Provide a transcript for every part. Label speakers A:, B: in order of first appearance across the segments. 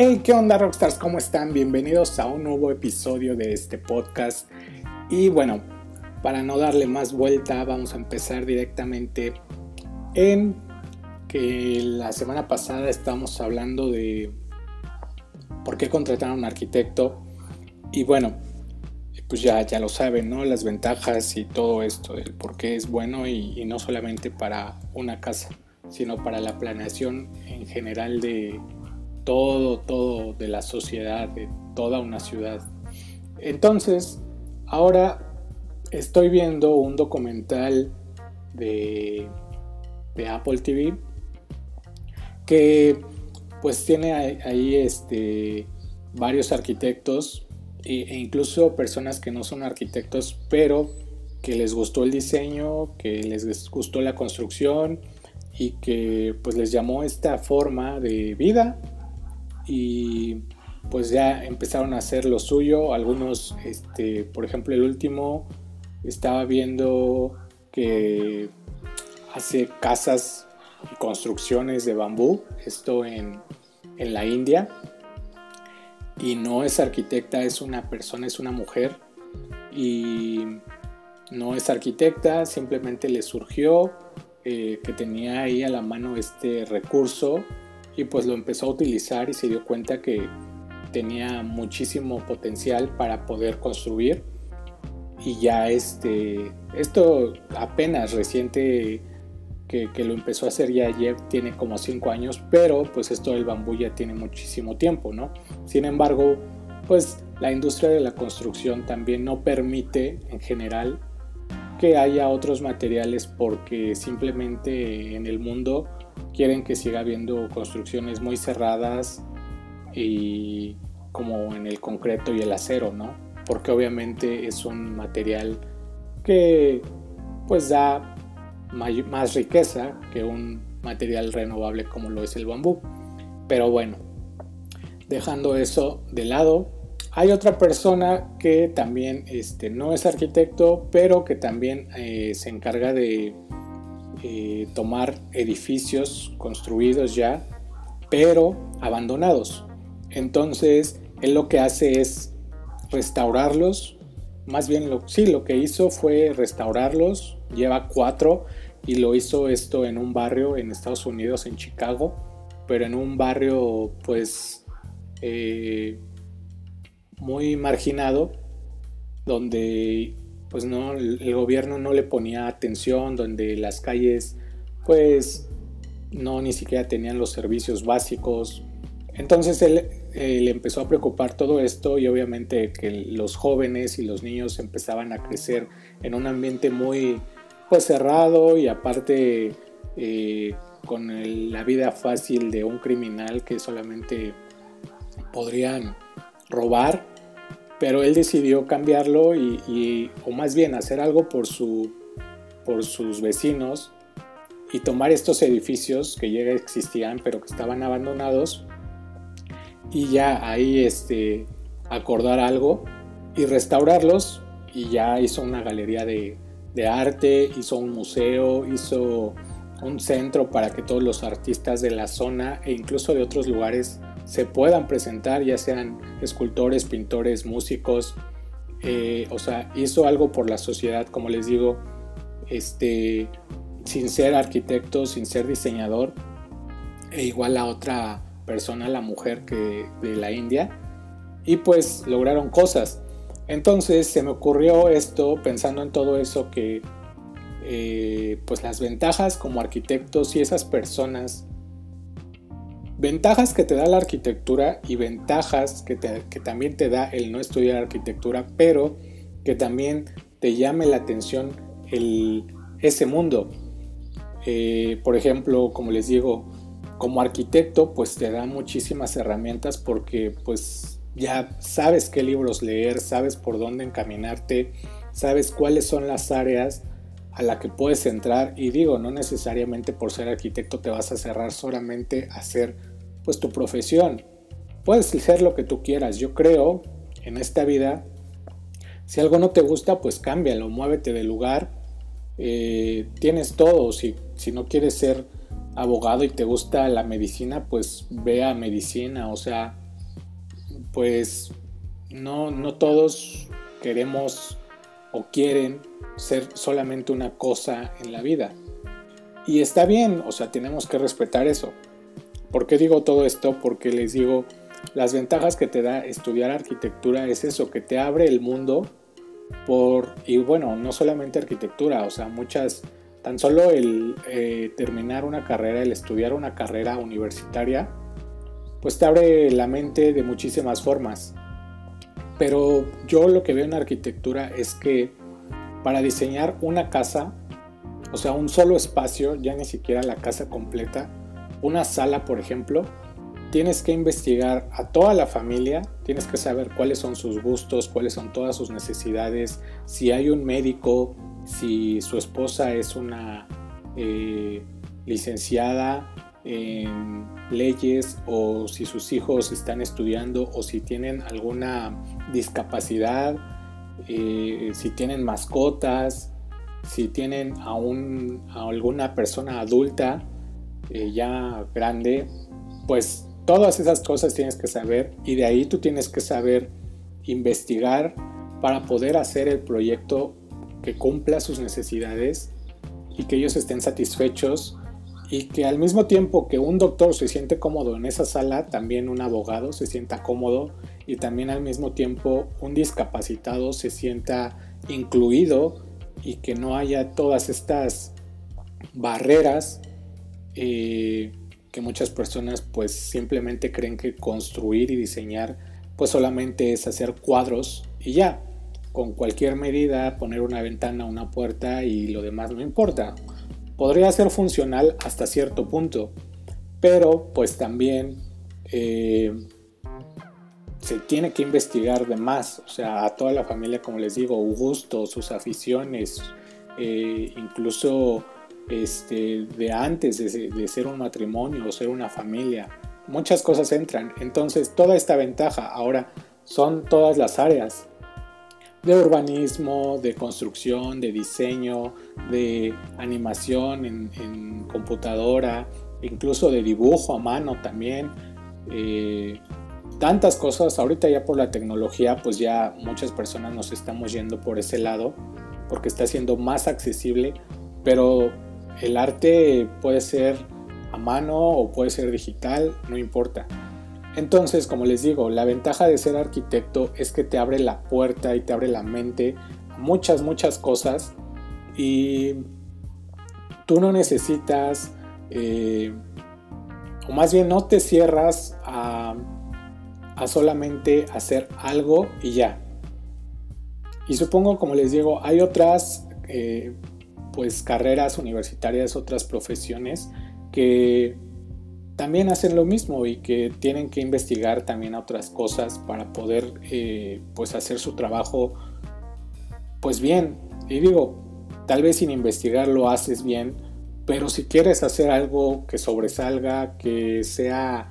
A: Hey, ¿qué onda Rockstars? ¿Cómo están? Bienvenidos a un nuevo episodio de este podcast. Y bueno, para no darle más vuelta, vamos a empezar directamente en que la semana pasada estábamos hablando de por qué contratar a un arquitecto. Y bueno, pues ya, ya lo saben, ¿no? Las ventajas y todo esto, el por qué es bueno y, y no solamente para una casa, sino para la planeación en general de todo, todo de la sociedad, de toda una ciudad. Entonces, ahora estoy viendo un documental de, de Apple TV que pues tiene ahí este, varios arquitectos e, e incluso personas que no son arquitectos, pero que les gustó el diseño, que les gustó la construcción y que pues les llamó esta forma de vida y pues ya empezaron a hacer lo suyo. Algunos, este, por ejemplo, el último estaba viendo que hace casas y construcciones de bambú, esto en, en la India. Y no es arquitecta, es una persona, es una mujer. Y no es arquitecta, simplemente le surgió eh, que tenía ahí a la mano este recurso y pues lo empezó a utilizar y se dio cuenta que tenía muchísimo potencial para poder construir. Y ya este esto apenas reciente que, lo empezó a hacer ya ayer tiene como 5 años pero pues esto del bambú ya tiene muchísimo tiempo no sin embargo pues la industria de la construcción también no permite en general que haya otros materiales porque simplemente en el mundo quieren que siga habiendo construcciones muy cerradas y como en el concreto y el acero, ¿no? Porque obviamente es un material que pues da más riqueza que un material renovable como lo es el bambú. Pero bueno, dejando eso de lado, hay otra persona que también este, no es arquitecto, pero que también eh, se encarga de eh, tomar edificios construidos ya, pero abandonados. Entonces, él lo que hace es restaurarlos. Más bien, lo, sí, lo que hizo fue restaurarlos. Lleva cuatro y lo hizo esto en un barrio en Estados Unidos, en Chicago, pero en un barrio pues eh, muy marginado, donde pues no, el gobierno no le ponía atención, donde las calles pues no ni siquiera tenían los servicios básicos. Entonces él, le empezó a preocupar todo esto y obviamente que los jóvenes y los niños empezaban a crecer en un ambiente muy pues cerrado y aparte eh, con la vida fácil de un criminal que solamente podrían robar pero él decidió cambiarlo y, o más bien hacer algo por, su, por sus vecinos y tomar estos edificios que ya existían pero que estaban abandonados y ya ahí este, acordar algo y restaurarlos. Y ya hizo una galería de, de arte, hizo un museo, hizo un centro para que todos los artistas de la zona e incluso de otros lugares se puedan presentar, ya sean escultores, pintores, músicos, eh, o sea, hizo algo por la sociedad, como les digo, este, sin ser arquitecto, sin ser diseñador, e igual a otra persona, la mujer que de la India, y pues lograron cosas. Entonces se me ocurrió esto pensando en todo eso que eh, pues las ventajas como arquitectos y esas personas Ventajas que te da la arquitectura y ventajas que, también te da el no estudiar arquitectura, pero que también te llame la atención ese mundo. Eh, por ejemplo, como les digo, como arquitecto, pues te da muchísimas herramientas porque pues ya sabes qué libros leer, sabes por dónde encaminarte, sabes cuáles son las áreas a la que puedes entrar y digo, no necesariamente por ser arquitecto te vas a cerrar solamente a hacer pues tu profesión. Puedes ser lo que tú quieras. Yo creo en esta vida, si algo no te gusta, pues cámbialo, muévete de lugar. Eh, tienes todo. Si, si no quieres ser abogado y te gusta la medicina, pues ve a medicina. O sea, pues no, no todos queremos o quieren ser solamente una cosa en la vida. Y está bien, o sea, tenemos que respetar eso. ¿Por qué digo todo esto? Porque les digo, las ventajas que te da estudiar arquitectura es eso, que te abre el mundo por, y bueno, no solamente arquitectura, o sea, muchas, tan solo el eh, terminar una carrera, el estudiar una carrera universitaria, pues te abre la mente de muchísimas formas. Pero yo lo que veo en arquitectura es que para diseñar una casa, o sea, un solo espacio, ya ni siquiera la casa completa, una sala, por ejemplo, tienes que investigar a toda la familia, tienes que saber cuáles son sus gustos, cuáles son todas sus necesidades, si hay un médico, si su esposa es una eh, licenciada en leyes o si sus hijos están estudiando o si tienen alguna discapacidad, eh, si tienen mascotas, si tienen a, a alguna persona adulta eh, ya grande, pues todas esas cosas tienes que saber y de ahí tú tienes que saber investigar para poder hacer el proyecto que cumpla sus necesidades y que ellos estén satisfechos y que al mismo tiempo que un doctor se siente cómodo en esa sala, también un abogado se sienta cómodo y también al mismo tiempo un discapacitado se sienta incluido y que no haya todas estas barreras eh, que muchas personas pues simplemente creen que construir y diseñar pues solamente es hacer cuadros y ya, con cualquier medida poner una ventana, una puerta y lo demás no importa podría ser funcional hasta cierto punto, pero pues también eh, se tiene que investigar de más, o sea, a toda la familia, como les digo, gustos, sus aficiones, eh, incluso este, de antes de, de ser un matrimonio o ser una familia, muchas cosas entran. Entonces, toda esta ventaja ahora son todas las áreas de urbanismo, de construcción, de diseño, de animación en, computadora, incluso de dibujo a mano también. Eh, tantas cosas, ahorita ya por la tecnología, pues ya muchas personas nos estamos yendo por ese lado, porque está siendo más accesible, pero el arte puede ser a mano o puede ser digital, no importa. Entonces, como les digo, la ventaja de ser arquitecto es que te abre la puerta y te abre la mente muchas, muchas cosas y tú no necesitas, eh, o más bien no te cierras a, solamente hacer algo y ya. Y supongo, como les digo, hay otras eh, pues carreras universitarias, otras profesiones que también hacen lo mismo y que tienen que investigar también otras cosas para poder eh, pues hacer su trabajo pues bien. Y digo, tal vez sin investigar lo haces bien, pero si quieres hacer algo que sobresalga, que sea,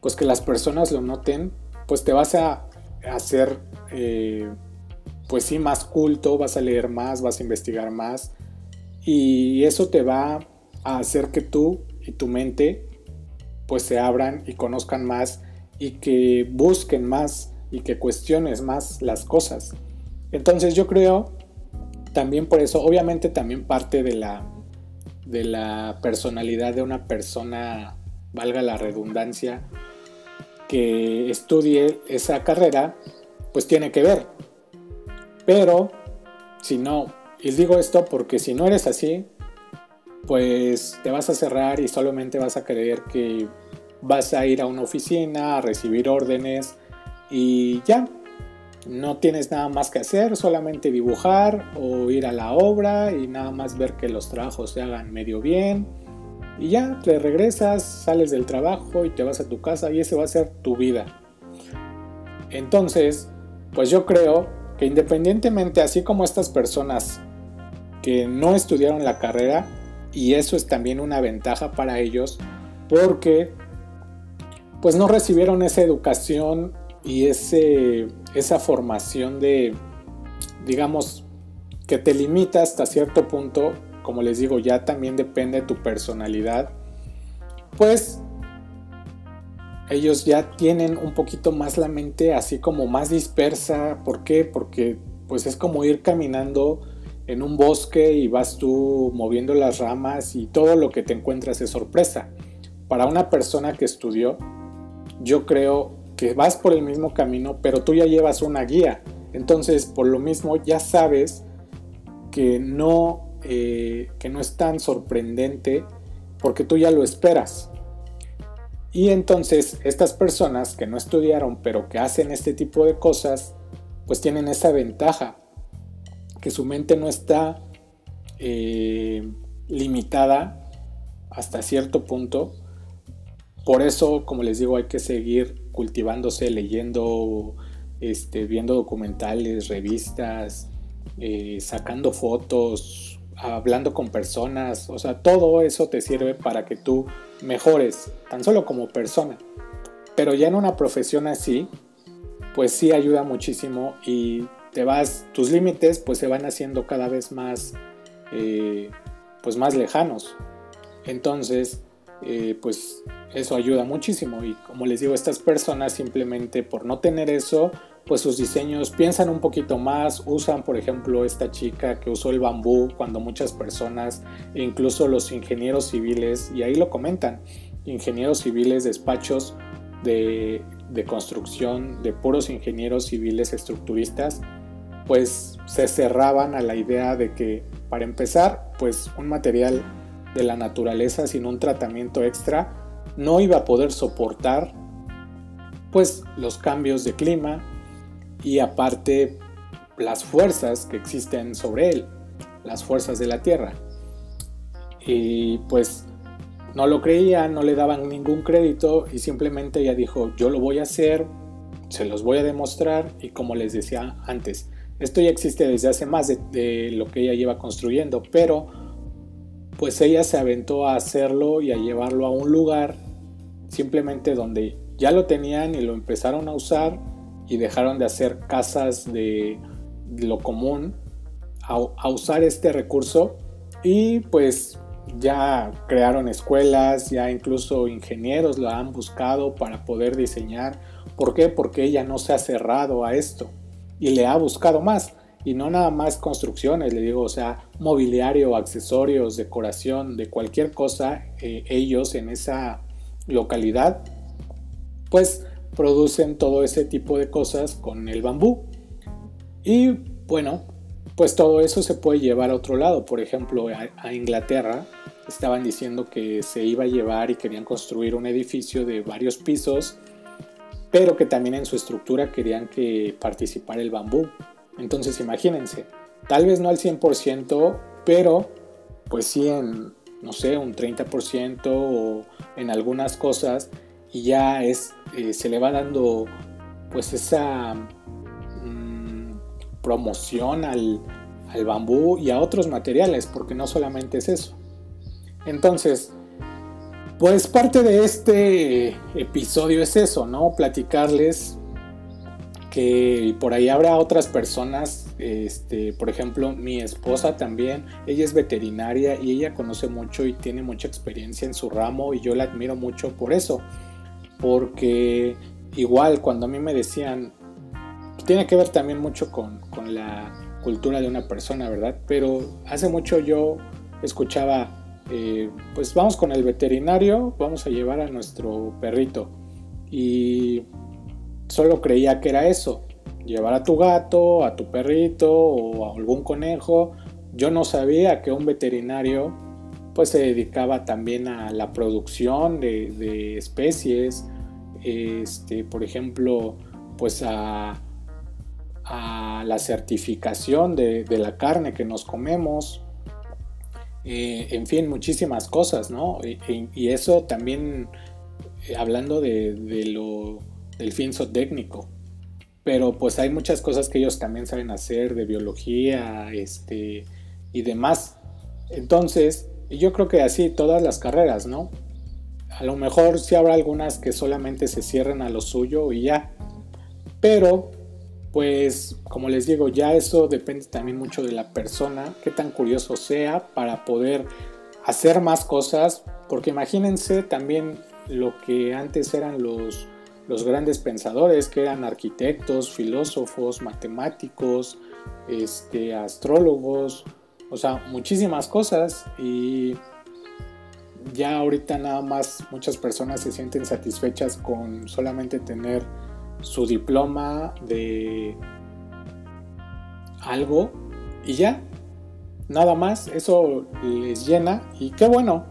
A: pues que las personas lo noten, pues te vas a hacer, eh, pues sí, más culto, vas a leer más, vas a investigar más, y eso te va a hacer que tú y tu mente pues se abran y conozcan más y que busquen más y que cuestiones más las cosas. Entonces yo creo también por eso, obviamente también parte de la, de la personalidad de una persona, valga la redundancia, que estudie esa carrera, pues tiene que ver. Pero si no, y digo esto porque si no eres así, pues te vas a cerrar y solamente vas a creer que vas a ir a una oficina a recibir órdenes y ya. No tienes nada más que hacer, solamente dibujar o ir a la obra y nada más ver que los trabajos se hagan medio bien. Y ya, te regresas, sales del trabajo y te vas a tu casa y ese va a ser tu vida. Entonces, pues yo creo que independientemente, así como estas personas que no estudiaron la carrera, y eso es también una ventaja para ellos porque pues no recibieron esa educación y ese, esa formación de, digamos, que te limita hasta cierto punto, como les digo, ya también depende de tu personalidad, pues ellos ya tienen un poquito más la mente así como más dispersa. ¿Por qué? Porque pues es como ir caminando en un bosque y vas tú moviendo las ramas y todo lo que te encuentras es sorpresa. Para una persona que estudió, yo creo que vas por el mismo camino, pero tú ya llevas una guía. Entonces, por lo mismo, ya sabes que no, eh, que no es tan sorprendente porque tú ya lo esperas. Y entonces estas personas que no estudiaron pero que hacen este tipo de cosas, pues tienen esa ventaja, que su mente no está eh, limitada hasta cierto punto. Por eso, como les digo, hay que seguir cultivándose, leyendo, este, viendo documentales, revistas, eh, sacando fotos, hablando con personas, o sea, todo eso te sirve para que tú mejores, tan solo como persona. Pero ya en una profesión así, pues sí ayuda muchísimo y te vas, tus límites pues se van haciendo cada vez más, eh, pues más lejanos. Entonces, eh, pues eso ayuda muchísimo y como les digo, estas personas simplemente por no tener eso, pues sus diseños piensan un poquito más, usan por ejemplo esta chica que usó el bambú cuando muchas personas, incluso los ingenieros civiles, y ahí lo comentan, ingenieros civiles, despachos de, de construcción, de puros ingenieros civiles estructuristas, pues se cerraban a la idea de que para empezar, pues un material de la naturaleza sin un tratamiento extra no iba a poder soportar pues los cambios de clima y aparte las fuerzas que existen sobre él, las fuerzas de la Tierra. Y pues no lo creía, no le daban ningún crédito y simplemente ella dijo, yo lo voy a hacer, se los voy a demostrar y como les decía antes, esto ya existe desde hace más de, lo que ella lleva construyendo, pero pues ella se aventó a hacerlo y a llevarlo a un lugar simplemente donde ya lo tenían y lo empezaron a usar y dejaron de hacer casas de lo común a, usar este recurso y pues ya crearon escuelas, ya incluso ingenieros lo han buscado para poder diseñar. ¿Por qué? Porque ella no se ha cerrado a esto y le ha buscado más. Y no nada más construcciones, le digo, o sea, mobiliario, accesorios, decoración, de cualquier cosa, eh, ellos en esa localidad, pues producen todo ese tipo de cosas con el bambú. Y bueno, pues todo eso se puede llevar a otro lado. Por ejemplo, a, Inglaterra estaban diciendo que se iba a llevar y querían construir un edificio de varios pisos, pero que también en su estructura querían que participara el bambú. Entonces imagínense, tal vez no al 100%, pero pues sí en, no sé, un 30% o en algunas cosas y ya es, eh, se le va dando pues esa mm, promoción al, al bambú y a otros materiales, porque no solamente es eso. Entonces, pues parte de este episodio es eso, ¿no? Platicarles que por ahí habrá otras personas, este, por ejemplo, mi esposa también, ella es veterinaria y ella conoce mucho y tiene mucha experiencia en su ramo y yo la admiro mucho por eso, porque igual cuando a mí me decían, tiene que ver también mucho con, con la cultura de una persona, ¿verdad? Pero hace mucho yo escuchaba, eh, pues vamos con el veterinario, vamos a llevar a nuestro perrito y solo creía que era eso, llevar a tu gato, a tu perrito o a algún conejo. Yo no sabía que un veterinario pues se dedicaba también a la producción de, especies, este, por ejemplo, pues a, la certificación de, la carne que nos comemos, eh, en fin, muchísimas cosas, ¿no? Y, eso también, eh, hablando de, lo del finso técnico. Pero pues hay muchas cosas que ellos también saben hacer de biología este, y demás. Entonces, yo creo que así todas las carreras, ¿no? A lo mejor sí habrá algunas que solamente se cierren a lo suyo y ya. Pero, pues, como les digo, ya eso depende también mucho de la persona, qué tan curioso sea para poder hacer más cosas. Porque imagínense también lo que antes eran los, los grandes pensadores, que eran arquitectos, filósofos, matemáticos, este, astrólogos, o sea, muchísimas cosas y ya ahorita nada más muchas personas se sienten satisfechas con solamente tener su diploma de algo y ya, nada más, eso les llena y qué bueno,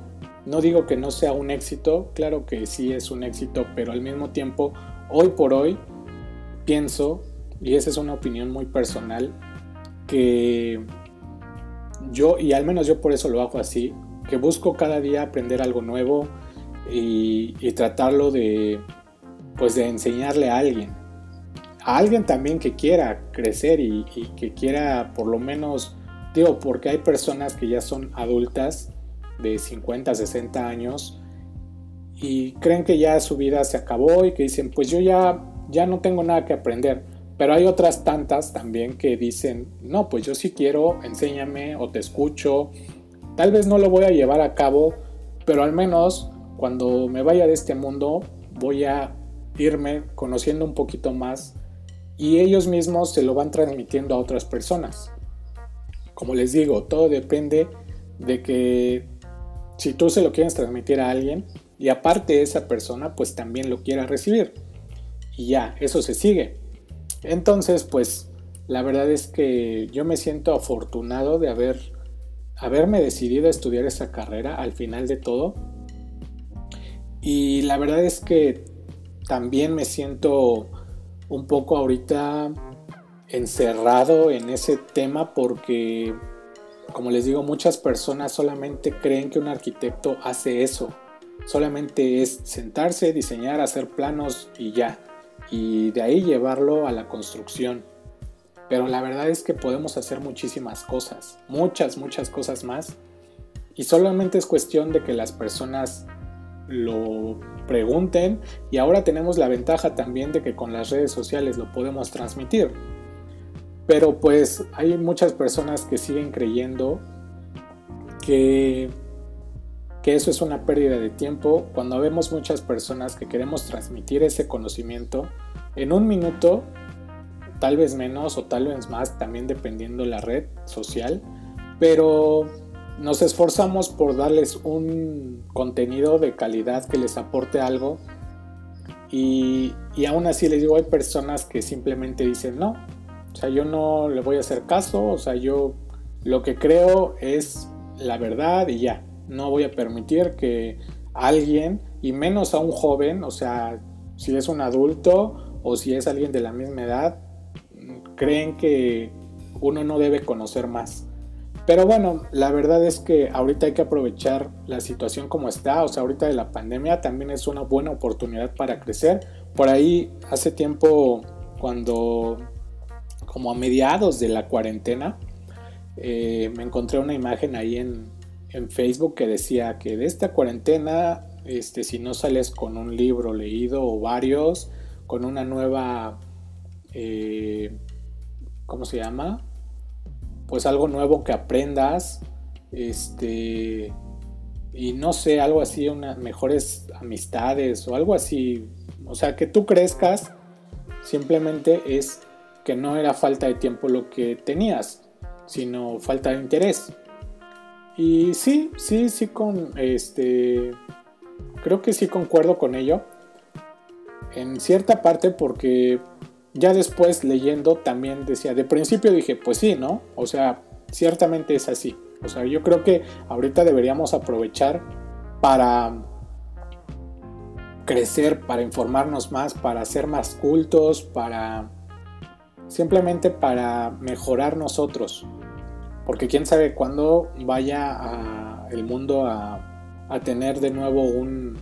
A: no digo que no sea un éxito, claro que sí es un éxito, pero al mismo tiempo, hoy por hoy, pienso, y esa es una opinión muy personal, que yo, y al menos yo por eso lo hago así, que busco cada día aprender algo nuevo y, tratarlo de, pues de enseñarle a alguien. A alguien también que quiera crecer y, que quiera por lo menos, digo, porque hay personas que ya son adultas de 50, 60 años y creen que ya su vida se acabó y que dicen, pues yo ya, ya no tengo nada que aprender. Pero hay otras tantas también que dicen, no, pues yo sí quiero, enséñame o te escucho. Tal vez no lo voy a llevar a cabo, pero al menos cuando me vaya de este mundo voy a irme conociendo un poquito más y ellos mismos se lo van transmitiendo a otras personas. Como les digo, todo depende de que si tú se lo quieres transmitir a alguien y aparte esa persona pues también lo quiera recibir. Y ya, eso se sigue. Entonces, pues la verdad es que yo me siento afortunado de haber haberme decidido a estudiar esa carrera al final de todo. Y la verdad es que también me siento un poco ahorita encerrado en ese tema porque, como les digo, muchas personas solamente creen que un arquitecto hace eso. Solamente es sentarse, diseñar, hacer planos y ya y de ahí llevarlo a la construcción. Pero la verdad es que podemos hacer muchísimas cosas, muchas, muchas cosas más. Y solamente es cuestión de que las personas lo pregunten. Y ahora tenemos la ventaja también de que con las redes sociales lo podemos transmitir. Pero pues hay muchas personas que siguen creyendo que, que eso es una pérdida de tiempo. Cuando vemos muchas personas que queremos transmitir ese conocimiento en un minuto, tal vez menos o tal vez más, también dependiendo la red social, pero nos esforzamos por darles un contenido de calidad que les aporte algo y, y aún así les digo, hay personas que simplemente dicen no, o sea, yo no le voy a hacer caso, o sea, yo lo que creo es la verdad y ya, no voy a permitir que alguien, y menos a un joven, o sea, si es un adulto o si es alguien de la misma edad, creen que uno no debe conocer más. Pero bueno, la verdad es que ahorita hay que aprovechar la situación como está, o sea, ahorita de la pandemia también es una buena oportunidad para crecer. Por ahí hace tiempo, cuando, como a mediados de la cuarentena, eh, me encontré una imagen ahí en, en, Facebook que decía que de esta cuarentena, este, si no sales con un libro leído o varios, con una nueva, eh, ¿cómo se llama? Pues algo nuevo que aprendas, este, y no sé, algo así, unas mejores amistades o algo así, o sea, que tú crezcas, simplemente es que no era falta de tiempo lo que tenías, sino falta de interés. Y sí, sí, sí, con este, creo que sí concuerdo con ello en cierta parte porque ya después leyendo también decía, de principio dije, pues sí, ¿no? O sea, ciertamente es así. O sea, yo creo que ahorita deberíamos aprovechar para crecer, para informarnos más, para ser más cultos, para simplemente para mejorar nosotros. Porque quién sabe cuándo vaya el mundo a, a tener de nuevo un,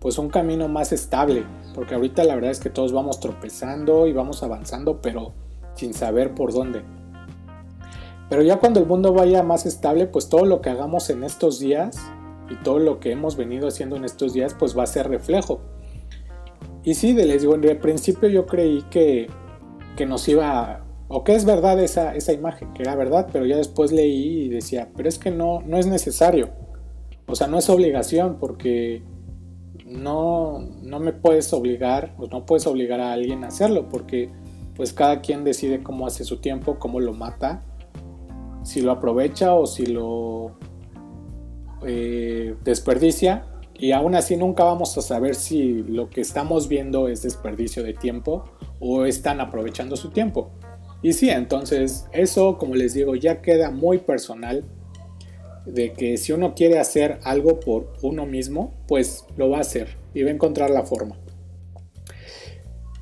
A: pues un camino más estable, porque ahorita la verdad es que todos vamos tropezando y vamos avanzando, pero sin saber por dónde. Pero ya cuando el mundo vaya más estable, pues todo lo que hagamos en estos días y todo lo que hemos venido haciendo en estos días, pues va a ser reflejo. Y sí, les digo, en el principio yo creí que, que nos iba, o que es verdad esa, esa imagen, que era verdad, pero ya después leí y decía, pero es que no, no es necesario. O sea, no es obligación porque no, no me puedes obligar, o no puedes obligar a alguien a hacerlo, porque pues cada quien decide cómo hace su tiempo, cómo lo mata, si lo aprovecha o si lo eh, desperdicia. Y aún así nunca vamos a saber si lo que estamos viendo es desperdicio de tiempo o están aprovechando su tiempo. Y sí, entonces eso, como les digo, ya queda muy personal de que si uno quiere hacer algo por uno mismo, pues lo va a hacer y va a encontrar la forma.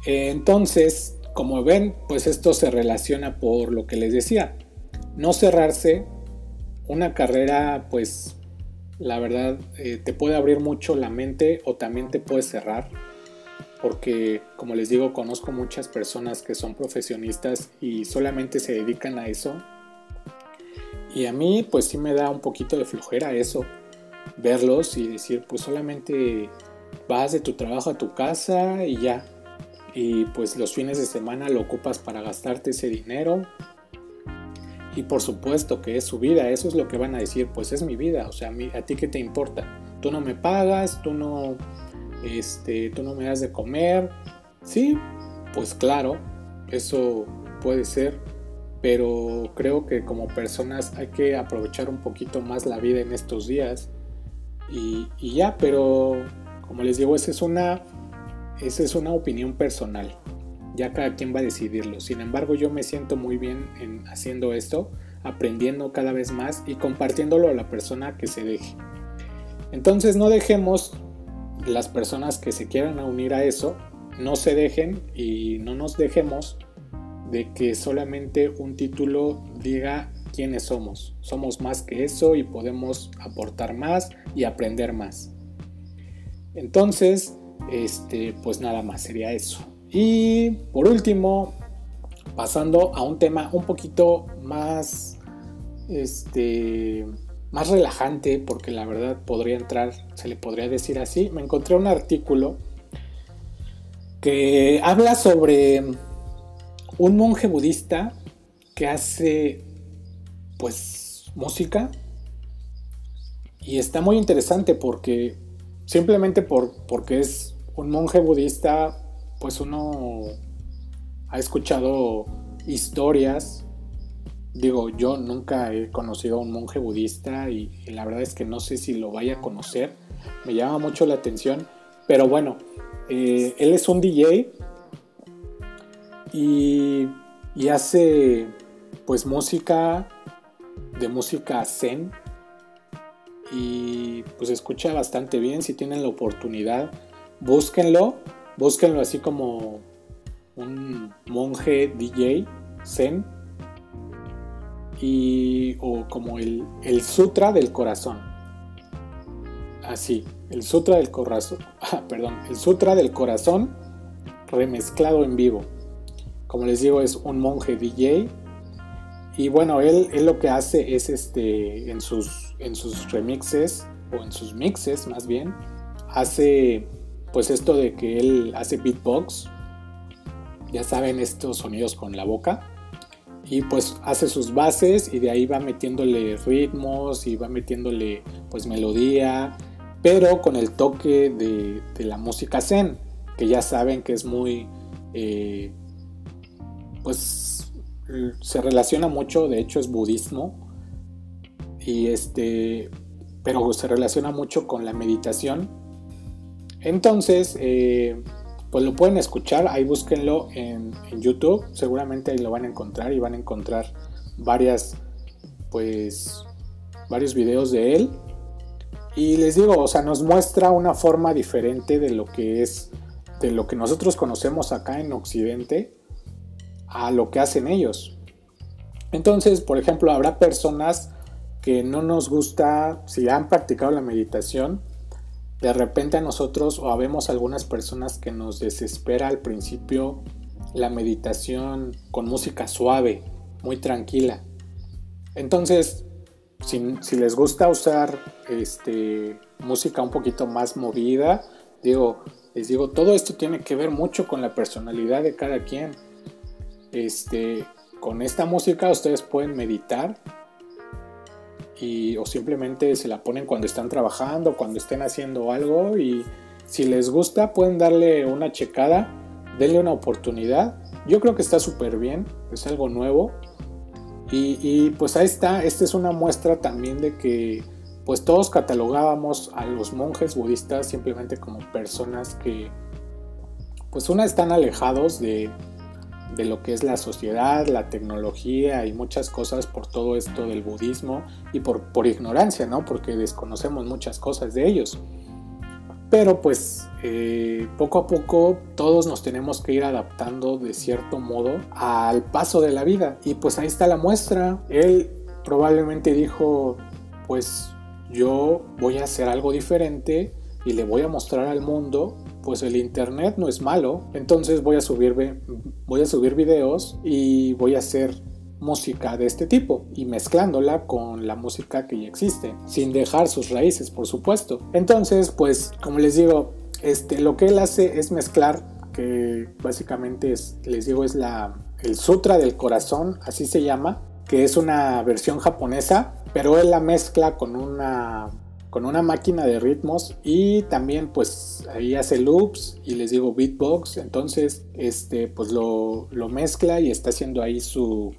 A: Entonces, como ven, pues esto se relaciona por lo que les decía. No cerrarse una carrera, pues la verdad eh, te puede abrir mucho la mente o también te puede cerrar. Porque, como les digo, conozco muchas personas que son profesionistas y solamente se dedican a eso y a mí pues sí me da un poquito de flojera eso, verlos y decir pues solamente vas de tu trabajo a tu casa y ya. Y pues los fines de semana lo ocupas para gastarte ese dinero. Y por supuesto que es su vida, eso es lo que van a decir, pues es mi vida, o sea, a, ti qué te importa. Tú no me pagas, tú no, este, tú no me das de comer. Sí, pues claro, eso puede ser, pero creo que como personas hay que aprovechar un poquito más la vida en estos días y, ya, pero como les digo, esa es una esa es una opinión personal. Ya cada quien va a decidirlo. Sin embargo, yo me siento muy bien en haciendo esto, aprendiendo cada vez más y compartiéndolo a la persona que se deje. Entonces no dejemos las personas que se quieran unir a eso, no se dejen y no nos dejemos de que solamente un título diga quiénes somos. Somos más que eso y podemos aportar más y aprender más. Entonces, este, pues nada más sería eso. Y por último, pasando a un tema un poquito más, este, más relajante, porque la verdad podría entrar, se le podría decir así. Me encontré un artículo que habla sobre un monje budista que hace pues música. Y está muy interesante porque simplemente por, porque es un monje budista pues uno ha escuchado historias. Digo yo nunca he conocido a un monje budista y, la verdad es que no sé si lo vaya a conocer. Me llama mucho la atención pero bueno eh, él es un DJ y, hace pues música de música zen. Y pues escucha bastante bien. Si tienen la oportunidad búsquenlo. Búsquenlo así como un monje DJ zen. Y o como el, el sutra del corazón. Así el sutra del corazón. Ah, perdón el sutra del corazón remezclado en vivo como les digo, es un monje DJ. Y bueno, él, él lo que hace es este, en sus, en sus remixes, o en sus mixes más bien, hace pues esto de que él hace beatbox. Ya saben, estos sonidos con la boca. Y pues hace sus bases y de ahí va metiéndole ritmos y va metiéndole pues melodía, pero con el toque de, la música zen, que ya saben que es muy... Eh, pues se relaciona mucho, de hecho es budismo, y este, pero se relaciona mucho con la meditación. Entonces, eh, pues lo pueden escuchar, ahí búsquenlo en, YouTube, seguramente ahí lo van a encontrar y van a encontrar varias, pues, varios videos de él. Y les digo, o sea, nos muestra una forma diferente de lo que es, de lo que nosotros conocemos acá en Occidente a lo que hacen ellos. Entonces, por ejemplo, habrá personas que no nos gusta, si han practicado la meditación, de repente a nosotros o habemos algunas personas que nos desespera al principio la meditación con música suave, muy tranquila. Entonces, si, si les gusta usar este, música un poquito más movida, digo, les digo, todo esto tiene que ver mucho con la personalidad de cada quien. Este, con esta música ustedes pueden meditar y, o simplemente se la ponen cuando están trabajando, cuando estén haciendo algo y, si les gusta pueden darle una checada, denle una oportunidad. Yo creo que está súper bien, es algo nuevo. Y, y, pues ahí está, esta es una muestra también de que pues todos catalogábamos a los monjes budistas simplemente como personas que pues una están alejados de, de lo que es la sociedad, la tecnología y muchas cosas por todo esto del budismo y por, por ignorancia, ¿no? Porque desconocemos muchas cosas de ellos. Pero pues eh, poco a poco todos nos tenemos que ir adaptando de cierto modo al paso de la vida. Y pues ahí está la muestra. Él probablemente dijo, pues yo voy a hacer algo diferente y le voy a mostrar al mundo pues el internet no es malo. Entonces voy a subir voy a subir videos y voy a hacer música de este tipo y mezclándola con la música que ya existe sin dejar sus raíces por supuesto. Entonces pues como les digo este lo que él hace es mezclar que básicamente es les digo es la el sutra del corazón así se llama que es una versión japonesa pero él la mezcla con una con una máquina de ritmos y también pues ahí hace loops y les digo beatbox. Entonces este pues lo, mezcla y está haciendo ahí su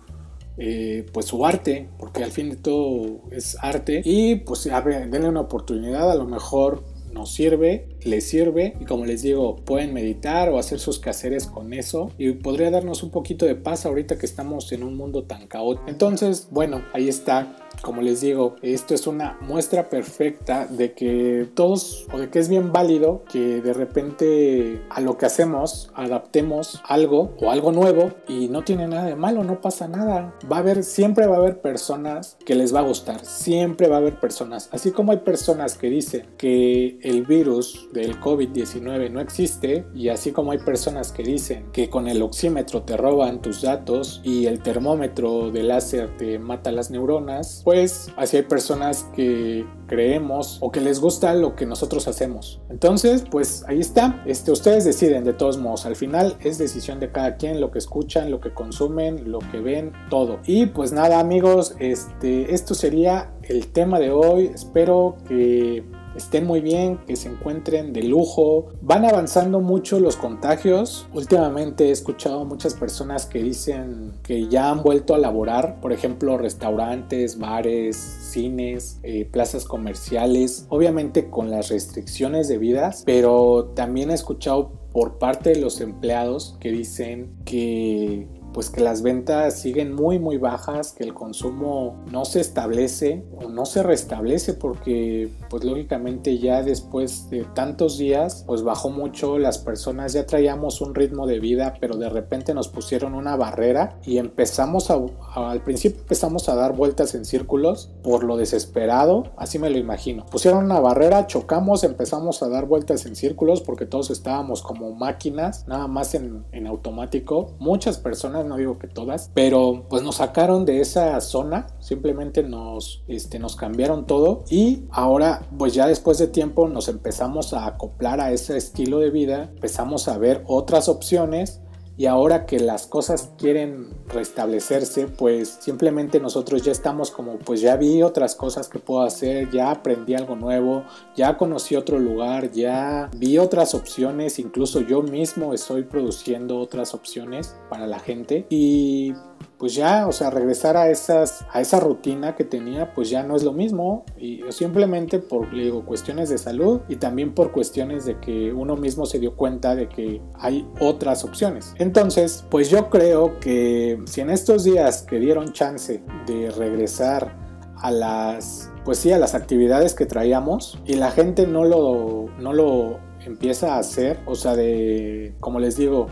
A: eh, pues su arte porque al fin de todo es arte. Y pues a denle una oportunidad a lo mejor nos sirve, les sirve. Y como les digo, pueden meditar o hacer sus quehaceres con eso. Y podría darnos un poquito de paz ahorita que estamos en un mundo tan caótico. Entonces, bueno, ahí está como les digo, esto es una muestra perfecta de que todos, o de que es bien válido que de repente a lo que hacemos adaptemos algo o algo nuevo y no tiene nada de malo, no pasa nada. Va a haber, siempre va a haber personas que les va a gustar, siempre va a haber personas, así como hay personas que dicen que el virus del COVID-19 no existe y así como hay personas que dicen que con el oxímetro te roban tus datos y el termómetro de láser te mata las neuronas, pues así hay personas que creemos o que les gusta lo que nosotros hacemos. Entonces, pues ahí está. Este, ustedes deciden de todos modos. Al final es decisión de cada quien lo que escuchan, lo que consumen, lo que ven, todo. Y pues nada amigos, este, esto sería el tema de hoy. Espero que estén muy bien, que se encuentren de lujo. Van avanzando mucho los contagios. Últimamente he escuchado muchas personas que dicen que ya han vuelto a laborar, por ejemplo, restaurantes, bares, cines, eh, plazas comerciales, obviamente con las restricciones debidas, pero también he escuchado por parte de los empleados que dicen que pues que las ventas siguen muy muy bajas, que el consumo no se establece o no se restablece porque pues lógicamente ya después de tantos días pues bajó mucho, las personas ya traíamos un ritmo de vida pero de repente nos pusieron una barrera y empezamos a, al principio empezamos a dar vueltas en círculos por lo desesperado, así me lo imagino. Pusieron una barrera, chocamos, empezamos a dar vueltas en círculos porque todos estábamos como máquinas, nada más en, en automático. Muchas personas no digo que todas, pero pues nos sacaron de esa zona, simplemente nos, este, nos cambiaron todo y ahora pues ya después de tiempo nos empezamos a acoplar a ese estilo de vida, empezamos a ver otras opciones y ahora que las cosas quieren restablecerse, pues simplemente nosotros ya estamos como, pues ya vi otras cosas que puedo hacer, ya aprendí algo nuevo, ya conocí otro lugar, ya vi otras opciones, incluso yo mismo estoy produciendo otras opciones para la gente. Y pues ya, o sea, regresar a esas a esa rutina que tenía, pues ya no es lo mismo y simplemente por digo cuestiones de salud y también por cuestiones de que uno mismo se dio cuenta de que hay otras opciones. Entonces, pues yo creo que si en estos días que dieron chance de regresar a las pues sí, a las actividades que traíamos y la gente no lo no lo empieza a hacer, o sea, de como les digo,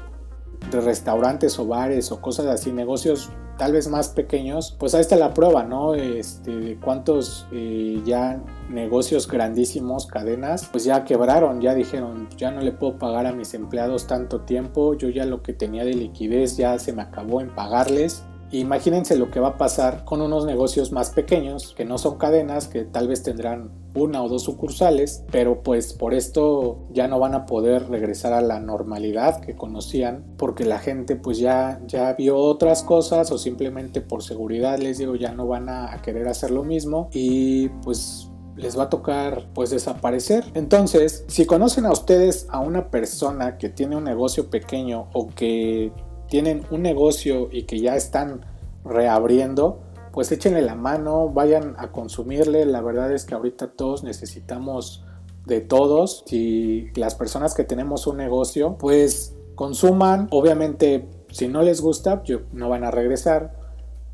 A: de restaurantes o bares o cosas así, negocios tal vez más pequeños, pues ahí está la prueba, ¿no? Este, de cuántos eh, ya negocios grandísimos, cadenas, pues ya quebraron, ya dijeron, ya no le puedo pagar a mis empleados tanto tiempo, yo ya lo que tenía de liquidez ya se me acabó en pagarles, Imagínense lo que va a pasar con unos negocios más pequeños, que no son cadenas, que tal vez tendrán una o dos sucursales, pero pues por esto ya no van a poder regresar a la normalidad que conocían, porque la gente pues ya, ya vio otras cosas o simplemente por seguridad les digo ya no van a, querer hacer lo mismo y pues les va a tocar pues desaparecer. Entonces, si conocen a ustedes a una persona que tiene un negocio pequeño o que tienen un negocio y que ya están reabriendo, pues échenle la mano, vayan a consumirle. La verdad es que ahorita todos necesitamos de todos. Si las personas que tenemos un negocio, pues consuman. Obviamente, si no les gusta, no van a regresar.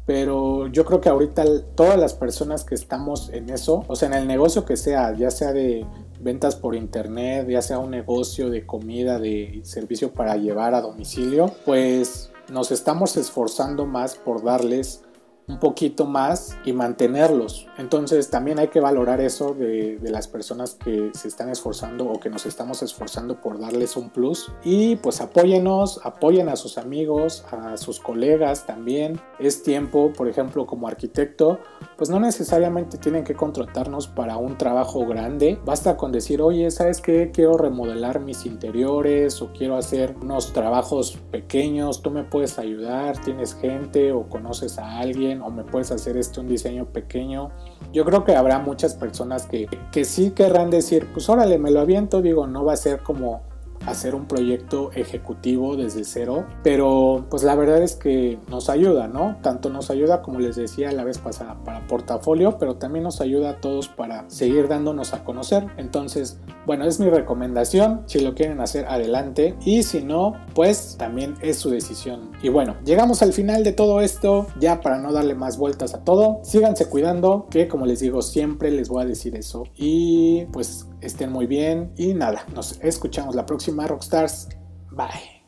A: Pero yo creo que ahorita todas las personas que estamos en eso, o sea, en el negocio que sea, ya sea de ventas por internet, ya sea un negocio de comida, de servicio para llevar a domicilio, pues nos estamos esforzando más por darles un poquito más y mantenerlos. Entonces también hay que valorar eso de, las personas que se están esforzando o que nos estamos esforzando por darles un plus. Y pues apóyenos, apoyen a sus amigos, a sus colegas también. Es tiempo, por ejemplo, como arquitecto, pues no necesariamente tienen que contratarnos para un trabajo grande. Basta con decir, oye, ¿sabes qué? Quiero remodelar mis interiores o quiero hacer unos trabajos pequeños. Tú me puedes ayudar, tienes gente o conoces a alguien o me puedes hacer este un diseño pequeño. Yo creo que habrá muchas personas que, que sí querrán decir, pues órale, me lo aviento, digo, no va a ser como hacer un proyecto ejecutivo desde cero, pero pues la verdad es que nos ayuda, ¿no? Tanto nos ayuda, como les decía la vez pasada, para portafolio, pero también nos ayuda a todos para seguir dándonos a conocer. Entonces, bueno, es mi recomendación, si lo quieren hacer adelante y si no, pues también es su decisión. Y bueno, llegamos al final de todo esto, ya para no darle más vueltas a todo, síganse cuidando, que como les digo, siempre les voy a decir eso. Y pues estén muy bien y nada, nos escuchamos la próxima Rockstars. Bye.